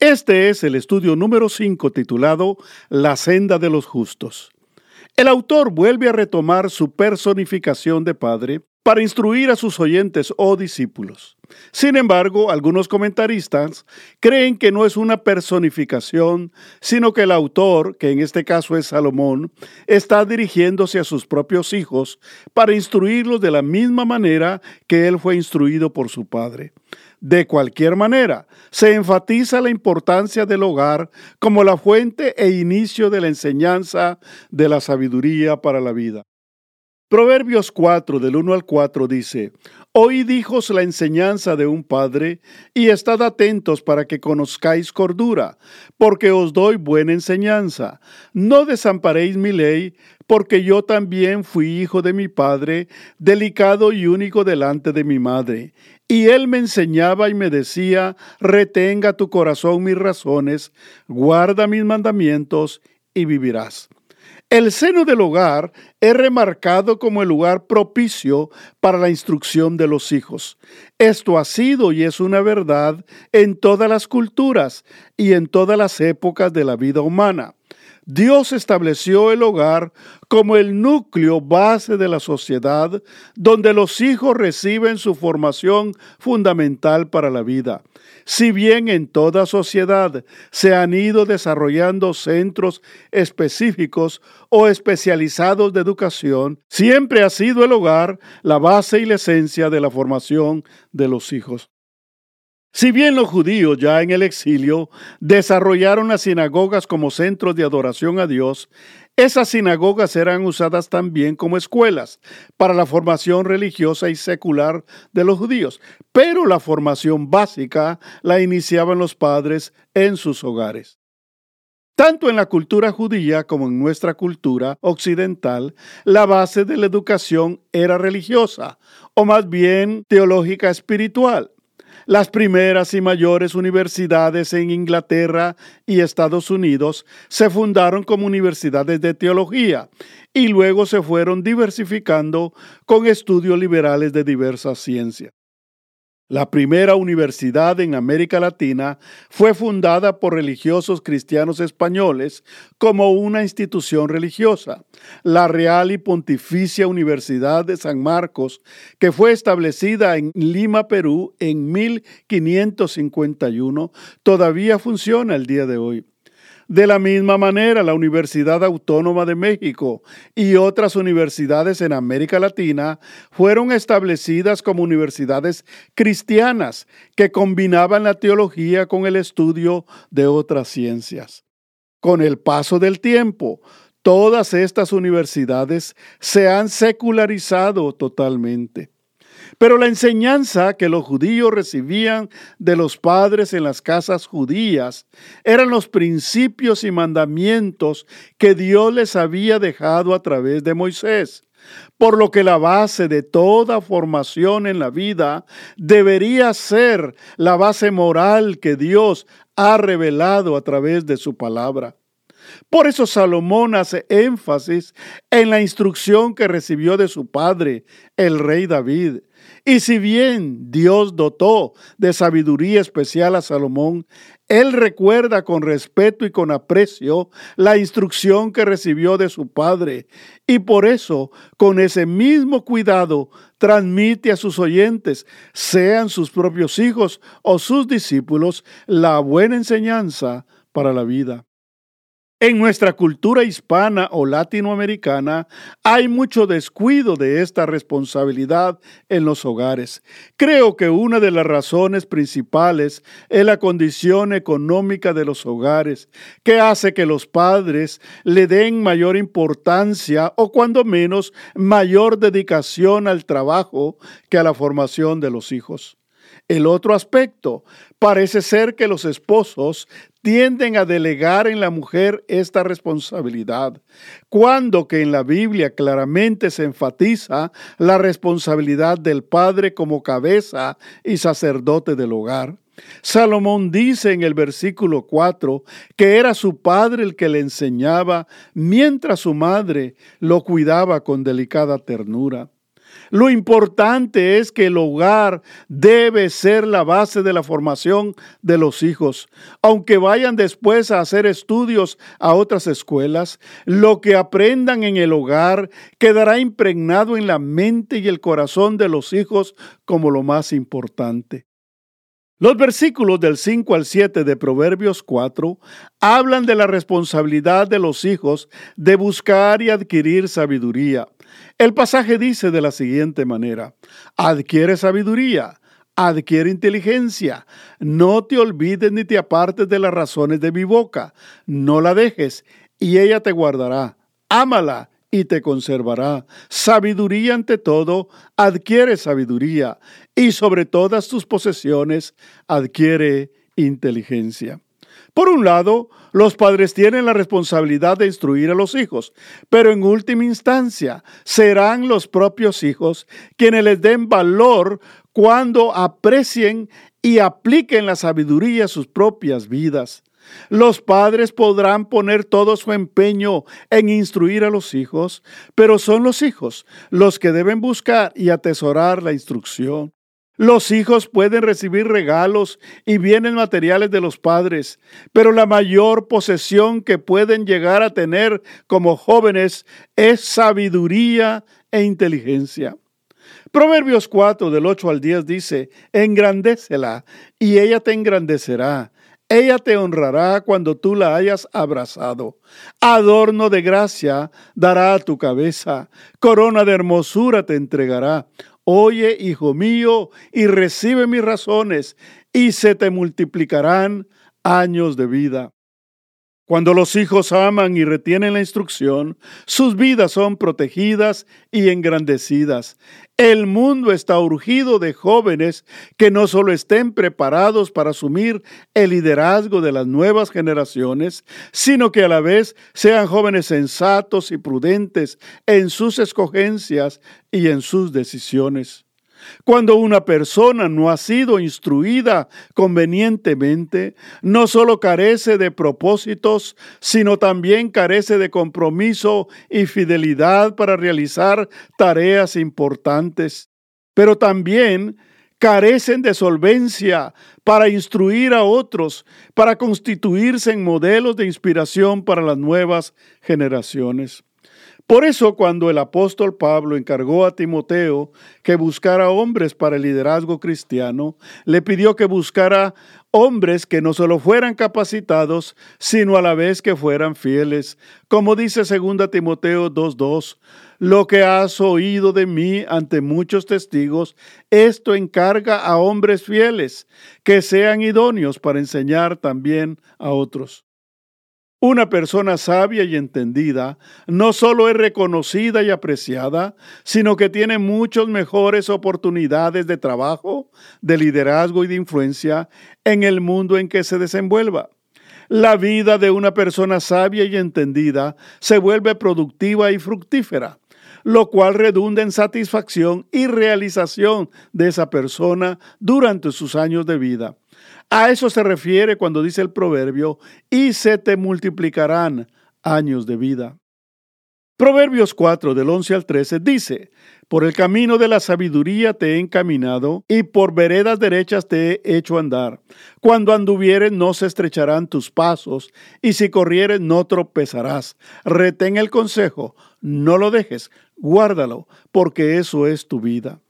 Este es el estudio número 5 titulado La senda de los justos. El autor vuelve a retomar su personificación de padre para instruir a sus oyentes o discípulos. Sin embargo, algunos comentaristas creen que no es una personificación, sino que el autor, que en este caso es Salomón, está dirigiéndose a sus propios hijos para instruirlos de la misma manera que él fue instruido por su padre. De cualquier manera, se enfatiza la importancia del hogar como la fuente e inicio de la enseñanza de la sabiduría para la vida. Proverbios 4 del 1 al 4 dice, Oíd hijos la enseñanza de un padre, y estad atentos para que conozcáis cordura, porque os doy buena enseñanza. No desamparéis mi ley, porque yo también fui hijo de mi padre, delicado y único delante de mi madre. Y él me enseñaba y me decía, retenga tu corazón mis razones, guarda mis mandamientos y vivirás. El seno del hogar es remarcado como el lugar propicio para la instrucción de los hijos. Esto ha sido y es una verdad en todas las culturas y en todas las épocas de la vida humana. Dios estableció el hogar como el núcleo base de la sociedad, donde los hijos reciben su formación fundamental para la vida. Si bien en toda sociedad se han ido desarrollando centros específicos o especializados de educación, siempre ha sido el hogar la base y la esencia de la formación de los hijos. Si bien los judíos ya en el exilio desarrollaron las sinagogas como centros de adoración a Dios, esas sinagogas eran usadas también como escuelas para la formación religiosa y secular de los judíos, pero la formación básica la iniciaban los padres en sus hogares. Tanto en la cultura judía como en nuestra cultura occidental, la base de la educación era religiosa, o más bien teológica espiritual. Las primeras y mayores universidades en Inglaterra y Estados Unidos se fundaron como universidades de teología y luego se fueron diversificando con estudios liberales de diversas ciencias. La primera universidad en América Latina fue fundada por religiosos cristianos españoles como una institución religiosa, la Real y Pontificia Universidad de San Marcos, que fue establecida en Lima, Perú, en 1551, todavía funciona el día de hoy. De la misma manera, la Universidad Autónoma de México y otras universidades en América Latina fueron establecidas como universidades cristianas que combinaban la teología con el estudio de otras ciencias. Con el paso del tiempo, todas estas universidades se han secularizado totalmente. Pero la enseñanza que los judíos recibían de los padres en las casas judías eran los principios y mandamientos que Dios les había dejado a través de Moisés. Por lo que la base de toda formación en la vida debería ser la base moral que Dios ha revelado a través de su palabra. Por eso Salomón hace énfasis en la instrucción que recibió de su padre, el rey David. Y si bien Dios dotó de sabiduría especial a Salomón, él recuerda con respeto y con aprecio la instrucción que recibió de su padre y por eso, con ese mismo cuidado, transmite a sus oyentes, sean sus propios hijos o sus discípulos, la buena enseñanza para la vida. En nuestra cultura hispana o latinoamericana hay mucho descuido de esta responsabilidad en los hogares. Creo que una de las razones principales es la condición económica de los hogares, que hace que los padres le den mayor importancia o cuando menos mayor dedicación al trabajo que a la formación de los hijos. El otro aspecto parece ser que los esposos tienden a delegar en la mujer esta responsabilidad, cuando que en la Biblia claramente se enfatiza la responsabilidad del padre como cabeza y sacerdote del hogar. Salomón dice en el versículo 4 que era su padre el que le enseñaba, mientras su madre lo cuidaba con delicada ternura. Lo importante es que el hogar debe ser la base de la formación de los hijos. Aunque vayan después a hacer estudios a otras escuelas, lo que aprendan en el hogar quedará impregnado en la mente y el corazón de los hijos como lo más importante. Los versículos del 5 al 7 de Proverbios 4 hablan de la responsabilidad de los hijos de buscar y adquirir sabiduría. El pasaje dice de la siguiente manera, adquiere sabiduría, adquiere inteligencia, no te olvides ni te apartes de las razones de mi boca, no la dejes, y ella te guardará, ámala y te conservará. Sabiduría ante todo, adquiere sabiduría, y sobre todas tus posesiones adquiere inteligencia. Por un lado, los padres tienen la responsabilidad de instruir a los hijos, pero en última instancia serán los propios hijos quienes les den valor cuando aprecien y apliquen la sabiduría a sus propias vidas. Los padres podrán poner todo su empeño en instruir a los hijos, pero son los hijos los que deben buscar y atesorar la instrucción. Los hijos pueden recibir regalos y bienes materiales de los padres, pero la mayor posesión que pueden llegar a tener como jóvenes es sabiduría e inteligencia. Proverbios 4 del 8 al 10 dice, engrandécela y ella te engrandecerá. Ella te honrará cuando tú la hayas abrazado. Adorno de gracia dará a tu cabeza. Corona de hermosura te entregará. Oye, hijo mío, y recibe mis razones, y se te multiplicarán años de vida. Cuando los hijos aman y retienen la instrucción, sus vidas son protegidas y engrandecidas. El mundo está urgido de jóvenes que no solo estén preparados para asumir el liderazgo de las nuevas generaciones, sino que a la vez sean jóvenes sensatos y prudentes en sus escogencias y en sus decisiones. Cuando una persona no ha sido instruida convenientemente, no solo carece de propósitos, sino también carece de compromiso y fidelidad para realizar tareas importantes. Pero también carecen de solvencia para instruir a otros, para constituirse en modelos de inspiración para las nuevas generaciones. Por eso cuando el apóstol Pablo encargó a Timoteo que buscara hombres para el liderazgo cristiano, le pidió que buscara hombres que no solo fueran capacitados, sino a la vez que fueran fieles. Como dice 2 Timoteo 2.2, lo que has oído de mí ante muchos testigos, esto encarga a hombres fieles, que sean idóneos para enseñar también a otros. Una persona sabia y entendida no solo es reconocida y apreciada, sino que tiene muchas mejores oportunidades de trabajo, de liderazgo y de influencia en el mundo en que se desenvuelva. La vida de una persona sabia y entendida se vuelve productiva y fructífera, lo cual redunda en satisfacción y realización de esa persona durante sus años de vida. A eso se refiere cuando dice el proverbio, y se te multiplicarán años de vida. Proverbios 4 del 11 al 13 dice, por el camino de la sabiduría te he encaminado y por veredas derechas te he hecho andar. Cuando anduvieres no se estrecharán tus pasos y si corrieres no tropezarás. Retén el consejo, no lo dejes, guárdalo, porque eso es tu vida.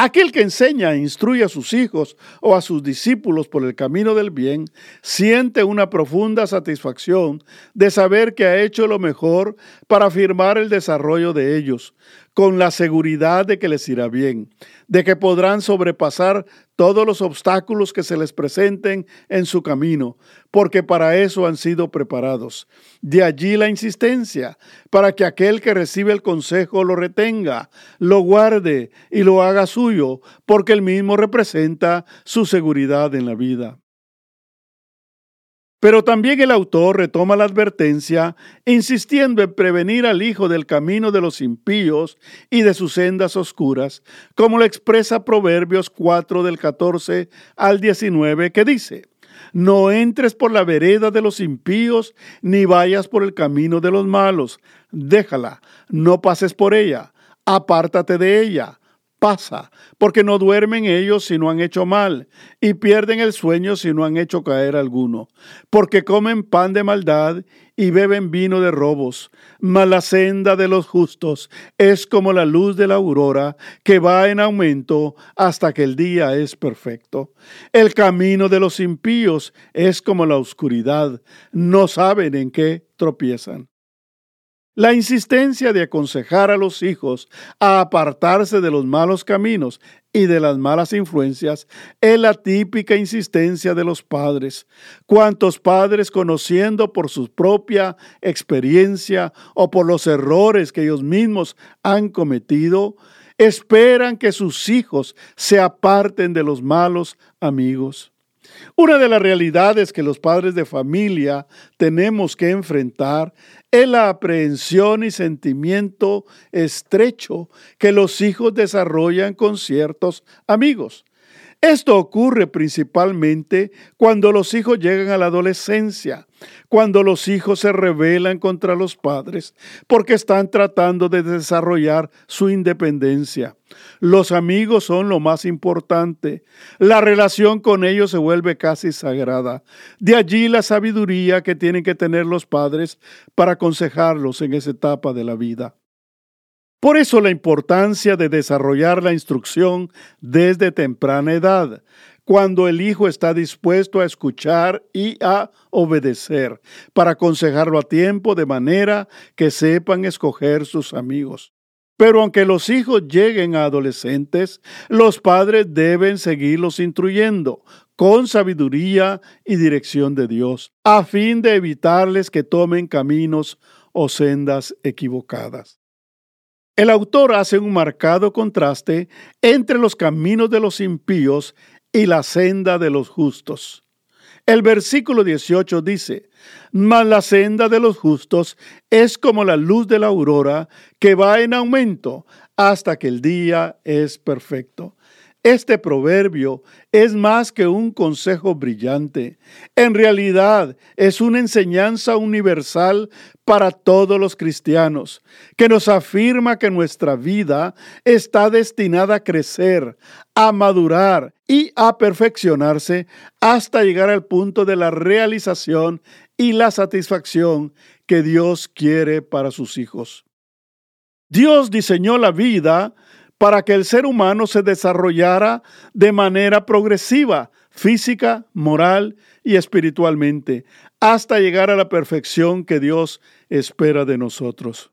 Aquel que enseña e instruye a sus hijos o a sus discípulos por el camino del bien, siente una profunda satisfacción de saber que ha hecho lo mejor para afirmar el desarrollo de ellos. Con la seguridad de que les irá bien, de que podrán sobrepasar todos los obstáculos que se les presenten en su camino, porque para eso han sido preparados. De allí la insistencia, para que aquel que recibe el consejo lo retenga, lo guarde y lo haga suyo, porque el mismo representa su seguridad en la vida. Pero también el autor retoma la advertencia, insistiendo en prevenir al hijo del camino de los impíos y de sus sendas oscuras, como lo expresa Proverbios 4 del 14 al 19, que dice, No entres por la vereda de los impíos, ni vayas por el camino de los malos, déjala, no pases por ella, apártate de ella pasa, porque no duermen ellos si no han hecho mal, y pierden el sueño si no han hecho caer alguno, porque comen pan de maldad y beben vino de robos. Mas la senda de los justos es como la luz de la aurora, que va en aumento hasta que el día es perfecto. El camino de los impíos es como la oscuridad, no saben en qué tropiezan. La insistencia de aconsejar a los hijos a apartarse de los malos caminos y de las malas influencias es la típica insistencia de los padres. Cuantos padres, conociendo por su propia experiencia o por los errores que ellos mismos han cometido, esperan que sus hijos se aparten de los malos amigos? Una de las realidades que los padres de familia tenemos que enfrentar es la aprehensión y sentimiento estrecho que los hijos desarrollan con ciertos amigos. Esto ocurre principalmente cuando los hijos llegan a la adolescencia, cuando los hijos se rebelan contra los padres porque están tratando de desarrollar su independencia. Los amigos son lo más importante. La relación con ellos se vuelve casi sagrada. De allí la sabiduría que tienen que tener los padres para aconsejarlos en esa etapa de la vida. Por eso la importancia de desarrollar la instrucción desde temprana edad, cuando el hijo está dispuesto a escuchar y a obedecer, para aconsejarlo a tiempo de manera que sepan escoger sus amigos. Pero aunque los hijos lleguen a adolescentes, los padres deben seguirlos instruyendo con sabiduría y dirección de Dios, a fin de evitarles que tomen caminos o sendas equivocadas. El autor hace un marcado contraste entre los caminos de los impíos y la senda de los justos. El versículo 18 dice, Mas la senda de los justos es como la luz de la aurora que va en aumento hasta que el día es perfecto. Este proverbio es más que un consejo brillante. En realidad es una enseñanza universal para todos los cristianos, que nos afirma que nuestra vida está destinada a crecer, a madurar y a perfeccionarse hasta llegar al punto de la realización y la satisfacción que Dios quiere para sus hijos. Dios diseñó la vida para que el ser humano se desarrollara de manera progresiva, física, moral y espiritualmente, hasta llegar a la perfección que Dios espera de nosotros.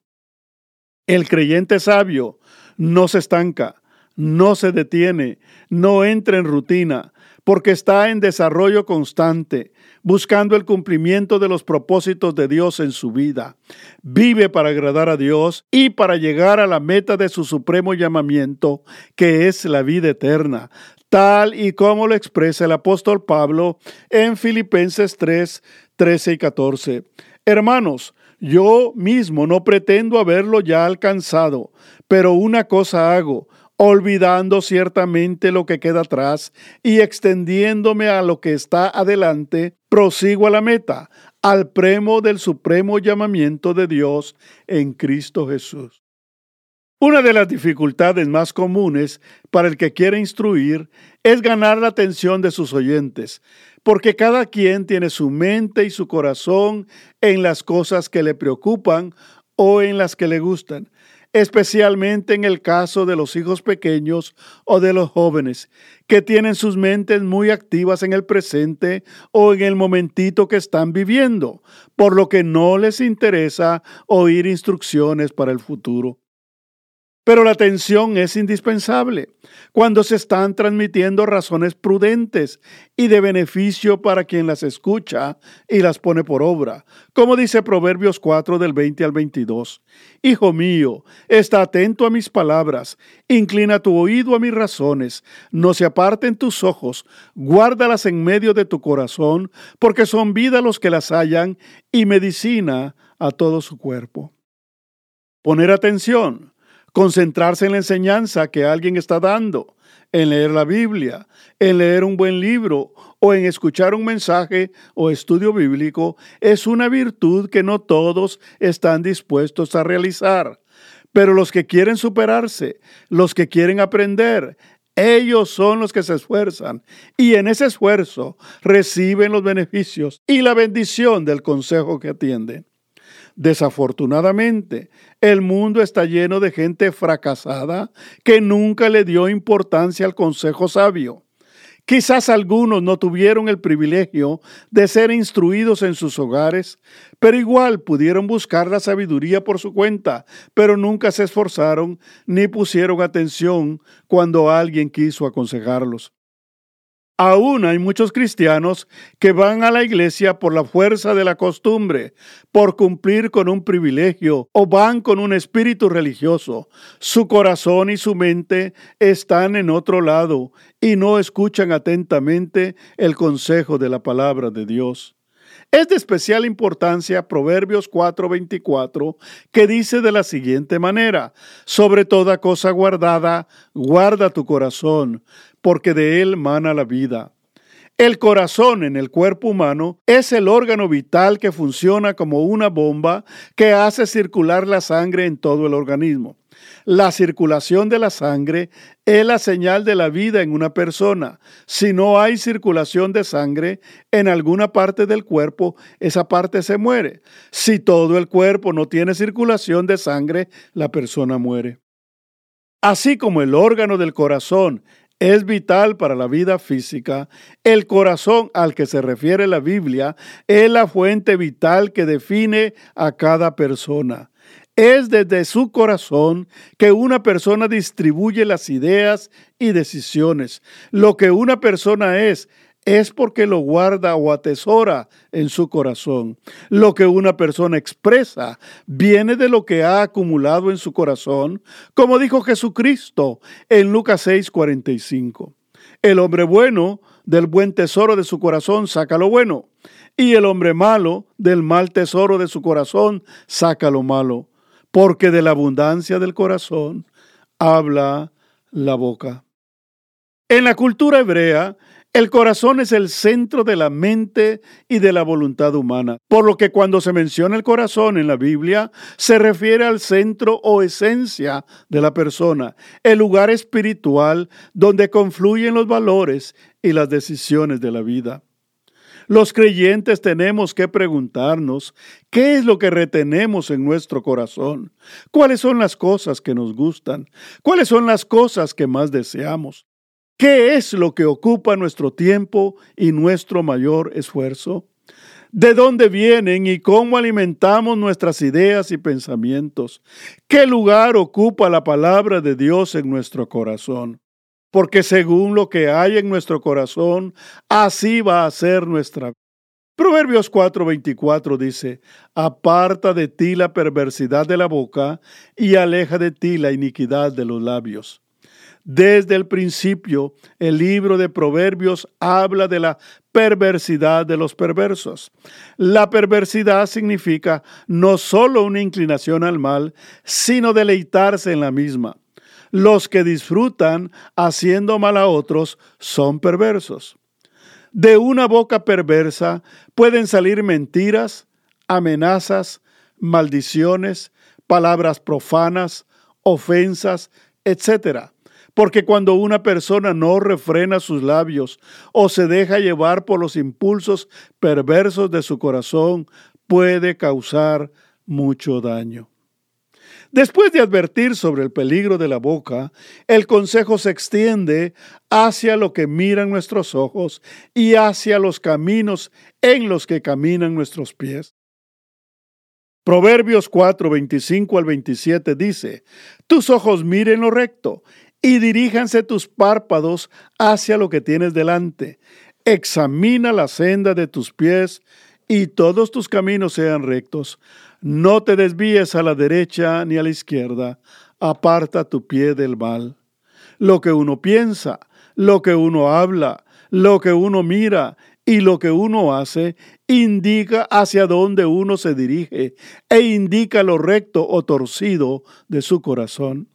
El creyente sabio no se estanca, no se detiene, no entra en rutina, porque está en desarrollo constante, buscando el cumplimiento de los propósitos de Dios en su vida. Vive para agradar a Dios y para llegar a la meta de su supremo llamamiento, que es la vida eterna, tal y como lo expresa el apóstol Pablo en Filipenses 3, 13 y 14. Hermanos, yo mismo no pretendo haberlo ya alcanzado, pero una cosa hago olvidando ciertamente lo que queda atrás y extendiéndome a lo que está adelante, prosigo a la meta, al premo del supremo llamamiento de Dios en Cristo Jesús. Una de las dificultades más comunes para el que quiere instruir es ganar la atención de sus oyentes, porque cada quien tiene su mente y su corazón en las cosas que le preocupan o en las que le gustan especialmente en el caso de los hijos pequeños o de los jóvenes, que tienen sus mentes muy activas en el presente o en el momentito que están viviendo, por lo que no les interesa oír instrucciones para el futuro. Pero la atención es indispensable cuando se están transmitiendo razones prudentes y de beneficio para quien las escucha y las pone por obra, como dice Proverbios 4 del 20 al 22. Hijo mío, está atento a mis palabras, inclina tu oído a mis razones, no se aparten tus ojos, guárdalas en medio de tu corazón, porque son vida los que las hallan y medicina a todo su cuerpo. Poner atención concentrarse en la enseñanza que alguien está dando, en leer la Biblia, en leer un buen libro o en escuchar un mensaje o estudio bíblico es una virtud que no todos están dispuestos a realizar. Pero los que quieren superarse, los que quieren aprender, ellos son los que se esfuerzan y en ese esfuerzo reciben los beneficios y la bendición del consejo que atienden. Desafortunadamente, el mundo está lleno de gente fracasada que nunca le dio importancia al consejo sabio. Quizás algunos no tuvieron el privilegio de ser instruidos en sus hogares, pero igual pudieron buscar la sabiduría por su cuenta, pero nunca se esforzaron ni pusieron atención cuando alguien quiso aconsejarlos. Aún hay muchos cristianos que van a la iglesia por la fuerza de la costumbre, por cumplir con un privilegio o van con un espíritu religioso. Su corazón y su mente están en otro lado y no escuchan atentamente el consejo de la palabra de Dios. Es de especial importancia Proverbios 4:24, que dice de la siguiente manera, sobre toda cosa guardada, guarda tu corazón, porque de él mana la vida. El corazón en el cuerpo humano es el órgano vital que funciona como una bomba que hace circular la sangre en todo el organismo. La circulación de la sangre es la señal de la vida en una persona. Si no hay circulación de sangre en alguna parte del cuerpo, esa parte se muere. Si todo el cuerpo no tiene circulación de sangre, la persona muere. Así como el órgano del corazón es vital para la vida física, el corazón al que se refiere la Biblia es la fuente vital que define a cada persona. Es desde su corazón que una persona distribuye las ideas y decisiones. Lo que una persona es es porque lo guarda o atesora en su corazón. Lo que una persona expresa viene de lo que ha acumulado en su corazón, como dijo Jesucristo en Lucas 6:45. El hombre bueno del buen tesoro de su corazón saca lo bueno, y el hombre malo del mal tesoro de su corazón saca lo malo, porque de la abundancia del corazón habla la boca. En la cultura hebrea, el corazón es el centro de la mente y de la voluntad humana, por lo que cuando se menciona el corazón en la Biblia, se refiere al centro o esencia de la persona, el lugar espiritual donde confluyen los valores y las decisiones de la vida. Los creyentes tenemos que preguntarnos qué es lo que retenemos en nuestro corazón, cuáles son las cosas que nos gustan, cuáles son las cosas que más deseamos. ¿Qué es lo que ocupa nuestro tiempo y nuestro mayor esfuerzo? ¿De dónde vienen y cómo alimentamos nuestras ideas y pensamientos? ¿Qué lugar ocupa la palabra de Dios en nuestro corazón? Porque según lo que hay en nuestro corazón, así va a ser nuestra vida. Proverbios 4:24 dice, Aparta de ti la perversidad de la boca y aleja de ti la iniquidad de los labios. Desde el principio, el libro de Proverbios habla de la perversidad de los perversos. La perversidad significa no solo una inclinación al mal, sino deleitarse en la misma. Los que disfrutan haciendo mal a otros son perversos. De una boca perversa pueden salir mentiras, amenazas, maldiciones, palabras profanas, ofensas, etc. Porque cuando una persona no refrena sus labios o se deja llevar por los impulsos perversos de su corazón, puede causar mucho daño. Después de advertir sobre el peligro de la boca, el consejo se extiende hacia lo que miran nuestros ojos y hacia los caminos en los que caminan nuestros pies. Proverbios 4, 25 al 27 dice, Tus ojos miren lo recto y diríjanse tus párpados hacia lo que tienes delante. Examina la senda de tus pies y todos tus caminos sean rectos. No te desvíes a la derecha ni a la izquierda. Aparta tu pie del mal. Lo que uno piensa, lo que uno habla, lo que uno mira y lo que uno hace indica hacia dónde uno se dirige e indica lo recto o torcido de su corazón.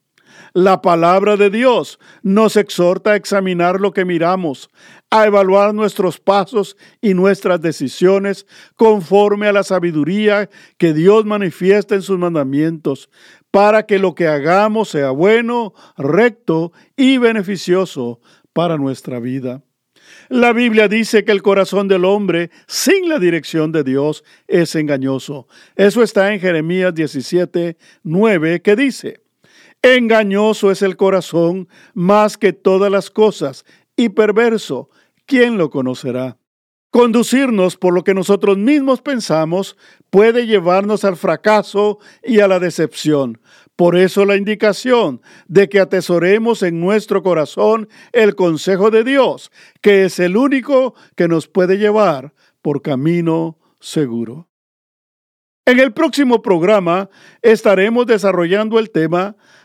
La palabra de Dios nos exhorta a examinar lo que miramos, a evaluar nuestros pasos y nuestras decisiones conforme a la sabiduría que Dios manifiesta en sus mandamientos, para que lo que hagamos sea bueno, recto y beneficioso para nuestra vida. La Biblia dice que el corazón del hombre sin la dirección de Dios es engañoso. Eso está en Jeremías 17, 9, que dice, Engañoso es el corazón más que todas las cosas y perverso. ¿Quién lo conocerá? Conducirnos por lo que nosotros mismos pensamos puede llevarnos al fracaso y a la decepción. Por eso la indicación de que atesoremos en nuestro corazón el consejo de Dios, que es el único que nos puede llevar por camino seguro. En el próximo programa estaremos desarrollando el tema